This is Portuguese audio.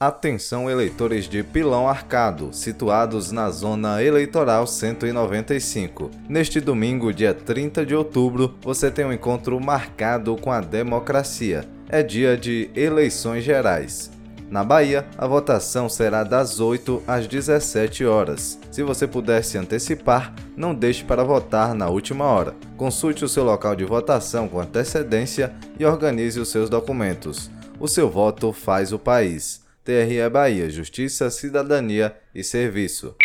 Atenção eleitores de Pilão Arcado, situados na zona eleitoral 195. Neste domingo, dia 30 de outubro, você tem um encontro marcado com a democracia. É dia de eleições gerais. Na Bahia, a votação será das 8 às 17 horas. Se você puder se antecipar, não deixe para votar na última hora. Consulte o seu local de votação com antecedência e organize os seus documentos. O seu voto faz o país. TRE Bahia Justiça, Cidadania e Serviço.